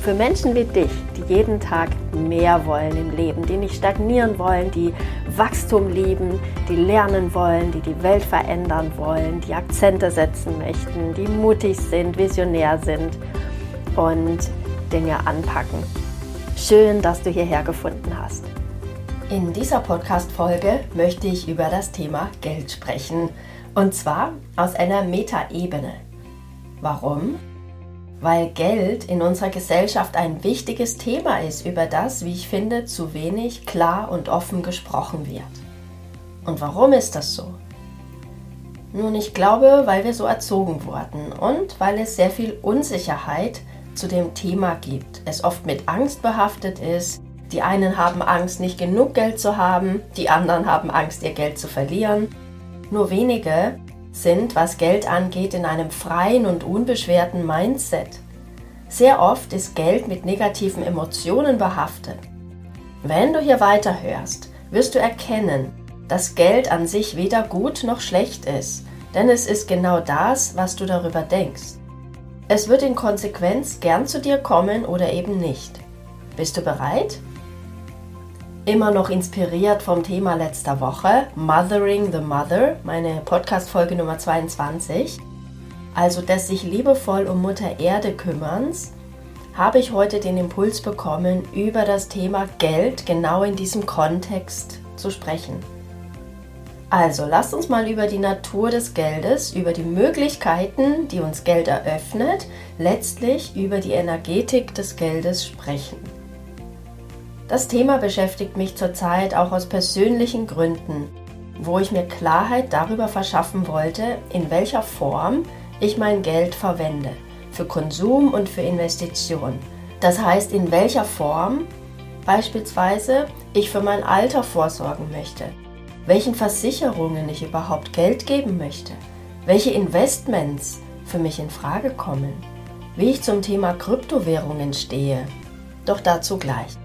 für Menschen wie dich, die jeden Tag mehr wollen im Leben, die nicht stagnieren wollen, die Wachstum lieben, die lernen wollen, die die Welt verändern wollen, die Akzente setzen möchten, die mutig sind, visionär sind und Dinge anpacken. Schön, dass du hierher gefunden hast. In dieser Podcast-Folge möchte ich über das Thema Geld sprechen. Und zwar aus einer Metaebene. Warum? Weil Geld in unserer Gesellschaft ein wichtiges Thema ist, über das, wie ich finde, zu wenig klar und offen gesprochen wird. Und warum ist das so? Nun, ich glaube, weil wir so erzogen wurden und weil es sehr viel Unsicherheit zu dem Thema gibt. Es oft mit Angst behaftet ist. Die einen haben Angst, nicht genug Geld zu haben, die anderen haben Angst, ihr Geld zu verlieren. Nur wenige sind, was Geld angeht, in einem freien und unbeschwerten Mindset. Sehr oft ist Geld mit negativen Emotionen behaftet. Wenn du hier weiterhörst, wirst du erkennen, dass Geld an sich weder gut noch schlecht ist, denn es ist genau das, was du darüber denkst. Es wird in Konsequenz gern zu dir kommen oder eben nicht. Bist du bereit? Immer noch inspiriert vom Thema letzter Woche, Mothering the Mother, meine Podcast-Folge Nummer 22. Also des sich liebevoll um Mutter Erde kümmerns, habe ich heute den Impuls bekommen, über das Thema Geld genau in diesem Kontext zu sprechen. Also lasst uns mal über die Natur des Geldes, über die Möglichkeiten, die uns Geld eröffnet, letztlich über die Energetik des Geldes sprechen. Das Thema beschäftigt mich zurzeit auch aus persönlichen Gründen, wo ich mir Klarheit darüber verschaffen wollte, in welcher Form ich mein Geld verwende, für Konsum und für Investition. Das heißt, in welcher Form beispielsweise ich für mein Alter vorsorgen möchte, welchen Versicherungen ich überhaupt Geld geben möchte, welche Investments für mich in Frage kommen, wie ich zum Thema Kryptowährungen stehe. Doch dazu gleich.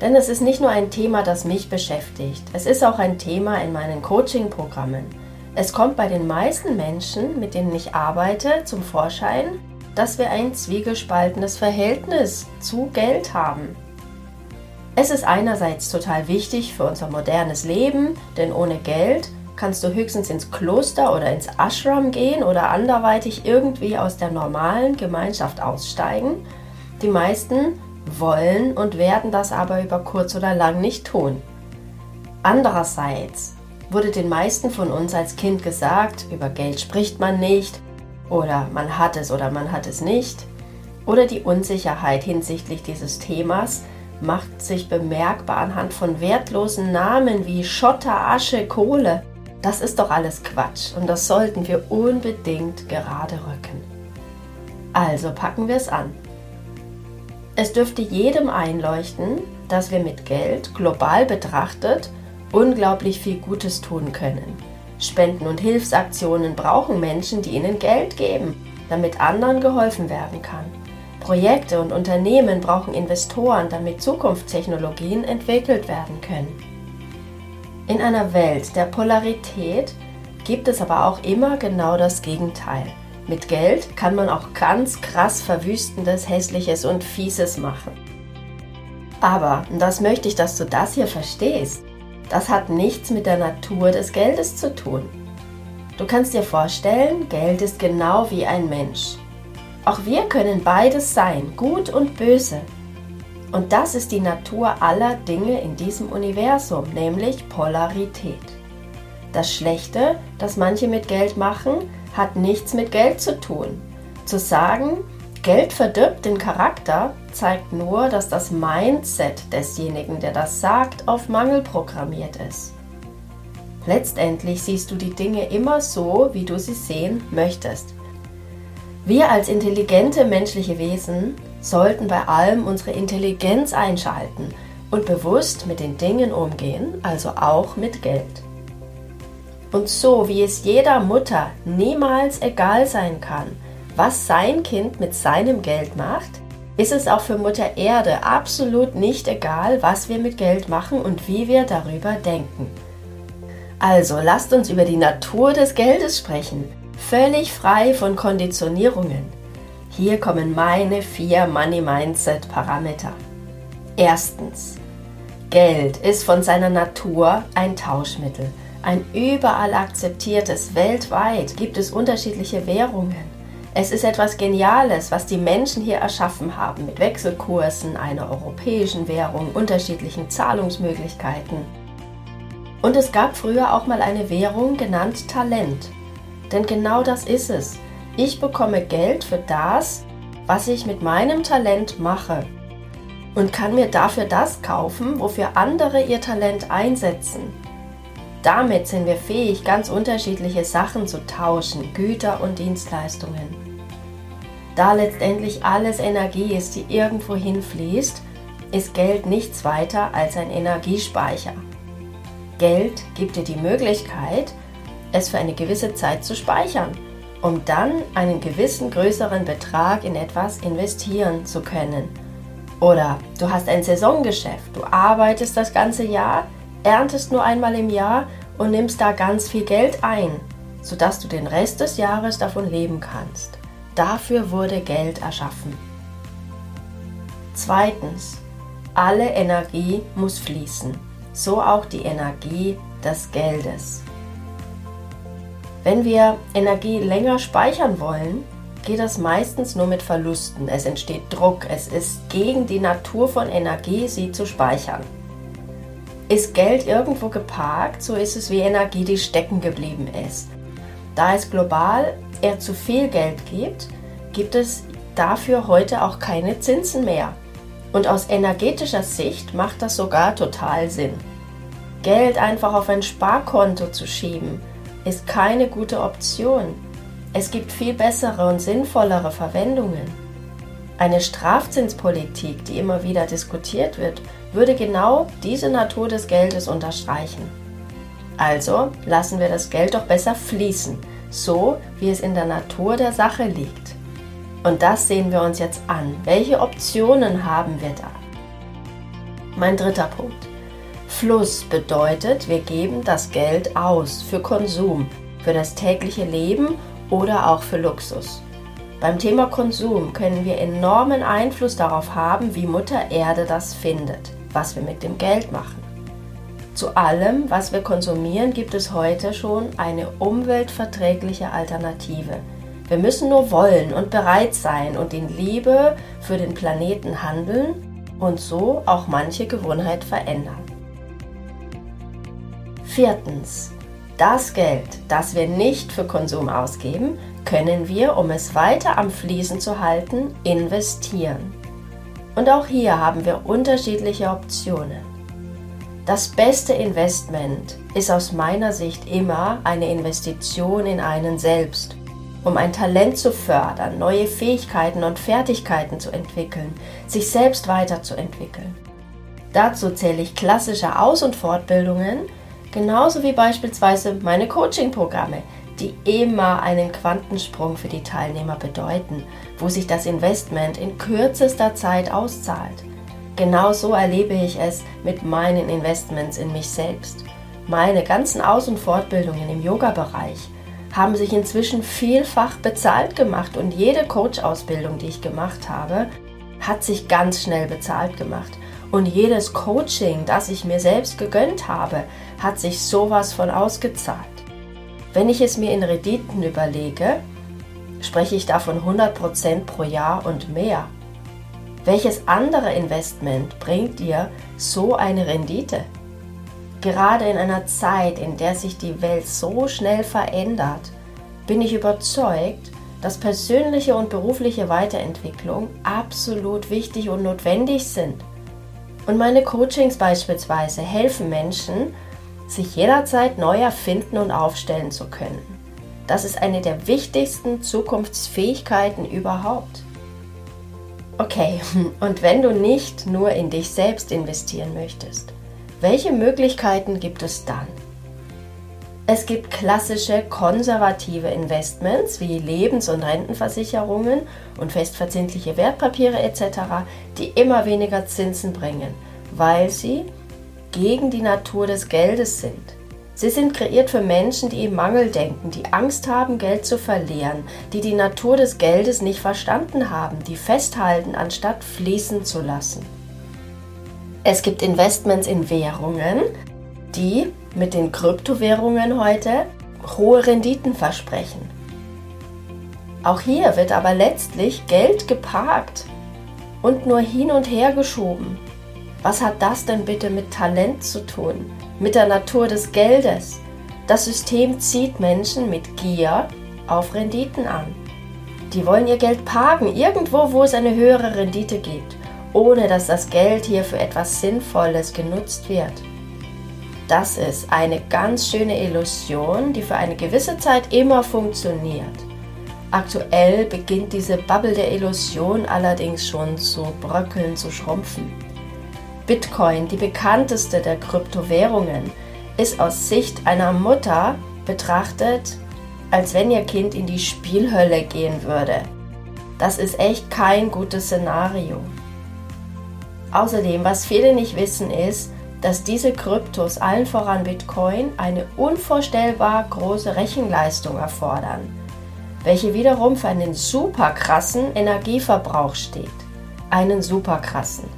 Denn es ist nicht nur ein Thema, das mich beschäftigt, es ist auch ein Thema in meinen Coaching-Programmen. Es kommt bei den meisten Menschen, mit denen ich arbeite, zum Vorschein, dass wir ein zwiegespaltenes Verhältnis zu Geld haben. Es ist einerseits total wichtig für unser modernes Leben, denn ohne Geld kannst du höchstens ins Kloster oder ins Ashram gehen oder anderweitig irgendwie aus der normalen Gemeinschaft aussteigen. Die meisten wollen und werden das aber über kurz oder lang nicht tun. Andererseits wurde den meisten von uns als Kind gesagt, über Geld spricht man nicht oder man hat es oder man hat es nicht oder die Unsicherheit hinsichtlich dieses Themas macht sich bemerkbar anhand von wertlosen Namen wie Schotter, Asche, Kohle. Das ist doch alles Quatsch und das sollten wir unbedingt gerade rücken. Also packen wir es an. Es dürfte jedem einleuchten, dass wir mit Geld global betrachtet unglaublich viel Gutes tun können. Spenden und Hilfsaktionen brauchen Menschen, die ihnen Geld geben, damit anderen geholfen werden kann. Projekte und Unternehmen brauchen Investoren, damit Zukunftstechnologien entwickelt werden können. In einer Welt der Polarität gibt es aber auch immer genau das Gegenteil. Mit Geld kann man auch ganz krass verwüstendes, hässliches und fieses machen. Aber, und das möchte ich, dass du das hier verstehst, das hat nichts mit der Natur des Geldes zu tun. Du kannst dir vorstellen, Geld ist genau wie ein Mensch. Auch wir können beides sein, gut und böse. Und das ist die Natur aller Dinge in diesem Universum, nämlich Polarität. Das Schlechte, das manche mit Geld machen, hat nichts mit Geld zu tun. Zu sagen, Geld verdirbt den Charakter, zeigt nur, dass das Mindset desjenigen, der das sagt, auf Mangel programmiert ist. Letztendlich siehst du die Dinge immer so, wie du sie sehen möchtest. Wir als intelligente menschliche Wesen sollten bei allem unsere Intelligenz einschalten und bewusst mit den Dingen umgehen, also auch mit Geld. Und so wie es jeder Mutter niemals egal sein kann, was sein Kind mit seinem Geld macht, ist es auch für Mutter Erde absolut nicht egal, was wir mit Geld machen und wie wir darüber denken. Also lasst uns über die Natur des Geldes sprechen, völlig frei von Konditionierungen. Hier kommen meine vier Money Mindset Parameter. Erstens. Geld ist von seiner Natur ein Tauschmittel. Ein überall akzeptiertes, weltweit gibt es unterschiedliche Währungen. Es ist etwas Geniales, was die Menschen hier erschaffen haben mit Wechselkursen, einer europäischen Währung, unterschiedlichen Zahlungsmöglichkeiten. Und es gab früher auch mal eine Währung genannt Talent. Denn genau das ist es. Ich bekomme Geld für das, was ich mit meinem Talent mache. Und kann mir dafür das kaufen, wofür andere ihr Talent einsetzen. Damit sind wir fähig, ganz unterschiedliche Sachen zu tauschen, Güter und Dienstleistungen. Da letztendlich alles Energie ist, die irgendwo hinfließt, ist Geld nichts weiter als ein Energiespeicher. Geld gibt dir die Möglichkeit, es für eine gewisse Zeit zu speichern, um dann einen gewissen größeren Betrag in etwas investieren zu können. Oder du hast ein Saisongeschäft, du arbeitest das ganze Jahr, erntest nur einmal im Jahr und nimmst da ganz viel Geld ein, sodass du den Rest des Jahres davon leben kannst. Dafür wurde Geld erschaffen. Zweitens, alle Energie muss fließen, so auch die Energie des Geldes. Wenn wir Energie länger speichern wollen, geht das meistens nur mit Verlusten. Es entsteht Druck, es ist gegen die Natur von Energie, sie zu speichern. Ist Geld irgendwo geparkt, so ist es wie Energie, die stecken geblieben ist. Da es global er zu viel Geld gibt, gibt es dafür heute auch keine Zinsen mehr. Und aus energetischer Sicht macht das sogar total Sinn. Geld einfach auf ein Sparkonto zu schieben, ist keine gute Option. Es gibt viel bessere und sinnvollere Verwendungen. Eine Strafzinspolitik, die immer wieder diskutiert wird, würde genau diese Natur des Geldes unterstreichen. Also lassen wir das Geld doch besser fließen, so wie es in der Natur der Sache liegt. Und das sehen wir uns jetzt an. Welche Optionen haben wir da? Mein dritter Punkt. Fluss bedeutet, wir geben das Geld aus für Konsum, für das tägliche Leben oder auch für Luxus. Beim Thema Konsum können wir enormen Einfluss darauf haben, wie Mutter Erde das findet, was wir mit dem Geld machen. Zu allem, was wir konsumieren, gibt es heute schon eine umweltverträgliche Alternative. Wir müssen nur wollen und bereit sein und in Liebe für den Planeten handeln und so auch manche Gewohnheit verändern. Viertens. Das Geld, das wir nicht für Konsum ausgeben, können wir, um es weiter am Fließen zu halten, investieren. Und auch hier haben wir unterschiedliche Optionen. Das beste Investment ist aus meiner Sicht immer eine Investition in einen selbst, um ein Talent zu fördern, neue Fähigkeiten und Fertigkeiten zu entwickeln, sich selbst weiterzuentwickeln. Dazu zähle ich klassische Aus- und Fortbildungen, genauso wie beispielsweise meine Coaching-Programme, die immer einen Quantensprung für die Teilnehmer bedeuten, wo sich das Investment in kürzester Zeit auszahlt. Genauso erlebe ich es mit meinen Investments in mich selbst. Meine ganzen Aus- und Fortbildungen im Yoga-Bereich haben sich inzwischen vielfach bezahlt gemacht und jede Coach-Ausbildung, die ich gemacht habe, hat sich ganz schnell bezahlt gemacht. Und jedes Coaching, das ich mir selbst gegönnt habe, hat sich sowas von ausgezahlt. Wenn ich es mir in Renditen überlege, spreche ich davon 100% pro Jahr und mehr. Welches andere Investment bringt dir so eine Rendite? Gerade in einer Zeit, in der sich die Welt so schnell verändert, bin ich überzeugt, dass persönliche und berufliche Weiterentwicklung absolut wichtig und notwendig sind. Und meine Coachings beispielsweise helfen Menschen, sich jederzeit neu erfinden und aufstellen zu können. Das ist eine der wichtigsten Zukunftsfähigkeiten überhaupt. Okay, und wenn du nicht nur in dich selbst investieren möchtest, welche Möglichkeiten gibt es dann? Es gibt klassische konservative Investments wie Lebens- und Rentenversicherungen und festverzinsliche Wertpapiere etc., die immer weniger Zinsen bringen, weil sie gegen die Natur des Geldes sind. Sie sind kreiert für Menschen, die im Mangel denken, die Angst haben, Geld zu verlieren, die die Natur des Geldes nicht verstanden haben, die festhalten, anstatt fließen zu lassen. Es gibt Investments in Währungen, die mit den Kryptowährungen heute hohe Renditen versprechen. Auch hier wird aber letztlich Geld geparkt und nur hin und her geschoben. Was hat das denn bitte mit Talent zu tun? mit der Natur des Geldes. Das System zieht Menschen mit Gier auf Renditen an. Die wollen ihr Geld parken, irgendwo, wo es eine höhere Rendite gibt, ohne dass das Geld hier für etwas Sinnvolles genutzt wird. Das ist eine ganz schöne Illusion, die für eine gewisse Zeit immer funktioniert. Aktuell beginnt diese Bubble der Illusion allerdings schon zu bröckeln, zu schrumpfen. Bitcoin, die bekannteste der Kryptowährungen, ist aus Sicht einer Mutter betrachtet, als wenn ihr Kind in die Spielhölle gehen würde. Das ist echt kein gutes Szenario. Außerdem, was viele nicht wissen, ist, dass diese Kryptos, allen voran Bitcoin, eine unvorstellbar große Rechenleistung erfordern, welche wiederum für einen super krassen Energieverbrauch steht. Einen super krassen.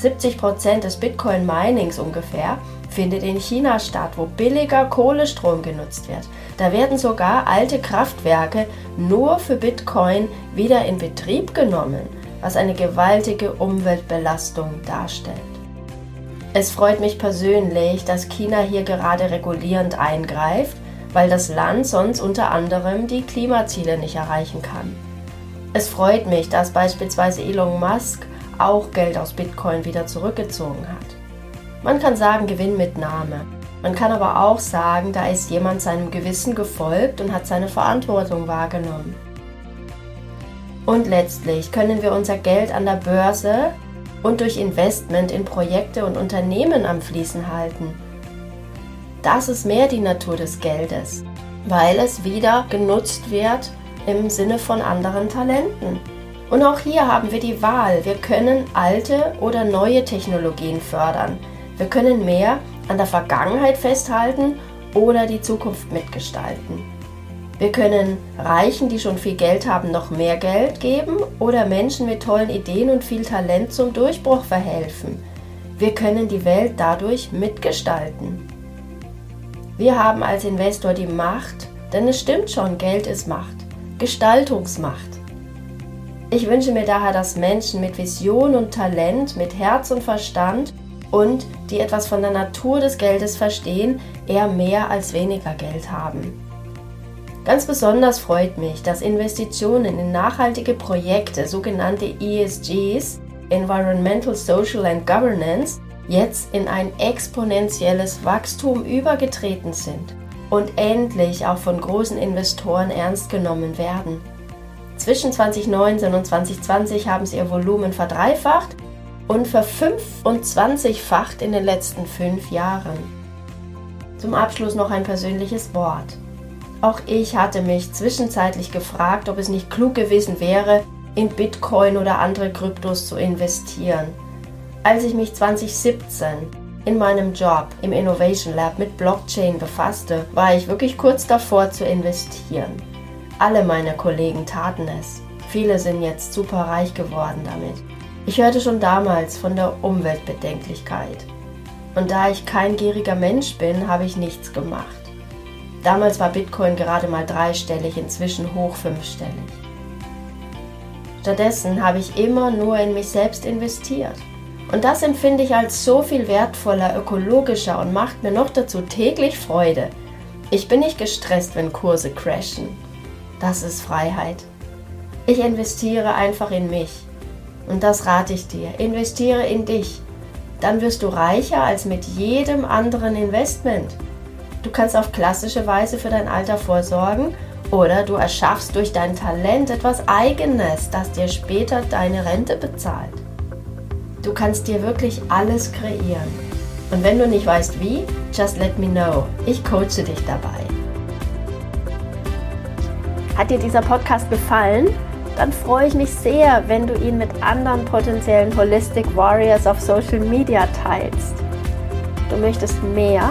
70% des Bitcoin-Minings ungefähr findet in China statt, wo billiger Kohlestrom genutzt wird. Da werden sogar alte Kraftwerke nur für Bitcoin wieder in Betrieb genommen, was eine gewaltige Umweltbelastung darstellt. Es freut mich persönlich, dass China hier gerade regulierend eingreift, weil das Land sonst unter anderem die Klimaziele nicht erreichen kann. Es freut mich, dass beispielsweise Elon Musk auch Geld aus Bitcoin wieder zurückgezogen hat. Man kann sagen Gewinnmitnahme. Man kann aber auch sagen, da ist jemand seinem Gewissen gefolgt und hat seine Verantwortung wahrgenommen. Und letztlich können wir unser Geld an der Börse und durch Investment in Projekte und Unternehmen am Fließen halten. Das ist mehr die Natur des Geldes, weil es wieder genutzt wird im Sinne von anderen Talenten. Und auch hier haben wir die Wahl. Wir können alte oder neue Technologien fördern. Wir können mehr an der Vergangenheit festhalten oder die Zukunft mitgestalten. Wir können Reichen, die schon viel Geld haben, noch mehr Geld geben oder Menschen mit tollen Ideen und viel Talent zum Durchbruch verhelfen. Wir können die Welt dadurch mitgestalten. Wir haben als Investor die Macht, denn es stimmt schon, Geld ist Macht, Gestaltungsmacht. Ich wünsche mir daher, dass Menschen mit Vision und Talent, mit Herz und Verstand und die etwas von der Natur des Geldes verstehen, eher mehr als weniger Geld haben. Ganz besonders freut mich, dass Investitionen in nachhaltige Projekte, sogenannte ESGs, Environmental, Social and Governance, jetzt in ein exponentielles Wachstum übergetreten sind und endlich auch von großen Investoren ernst genommen werden. Zwischen 2019 und 2020 haben sie ihr Volumen verdreifacht und verfünfundzwanzigfacht in den letzten fünf Jahren. Zum Abschluss noch ein persönliches Wort. Auch ich hatte mich zwischenzeitlich gefragt, ob es nicht klug gewesen wäre, in Bitcoin oder andere Kryptos zu investieren. Als ich mich 2017 in meinem Job im Innovation Lab mit Blockchain befasste, war ich wirklich kurz davor zu investieren. Alle meine Kollegen taten es. Viele sind jetzt super reich geworden damit. Ich hörte schon damals von der Umweltbedenklichkeit. Und da ich kein gieriger Mensch bin, habe ich nichts gemacht. Damals war Bitcoin gerade mal dreistellig, inzwischen hoch fünfstellig. Stattdessen habe ich immer nur in mich selbst investiert. Und das empfinde ich als so viel wertvoller, ökologischer und macht mir noch dazu täglich Freude. Ich bin nicht gestresst, wenn Kurse crashen. Das ist Freiheit. Ich investiere einfach in mich. Und das rate ich dir. Investiere in dich. Dann wirst du reicher als mit jedem anderen Investment. Du kannst auf klassische Weise für dein Alter vorsorgen Oder du erschaffst durch dein Talent etwas Eigenes, das dir später deine Rente bezahlt. Du kannst dir wirklich alles kreieren. Und wenn du nicht weißt wie, just let me know. Ich coache dich dabei. Hat dir dieser Podcast gefallen? Dann freue ich mich sehr, wenn du ihn mit anderen potenziellen Holistic Warriors auf Social Media teilst. Du möchtest mehr?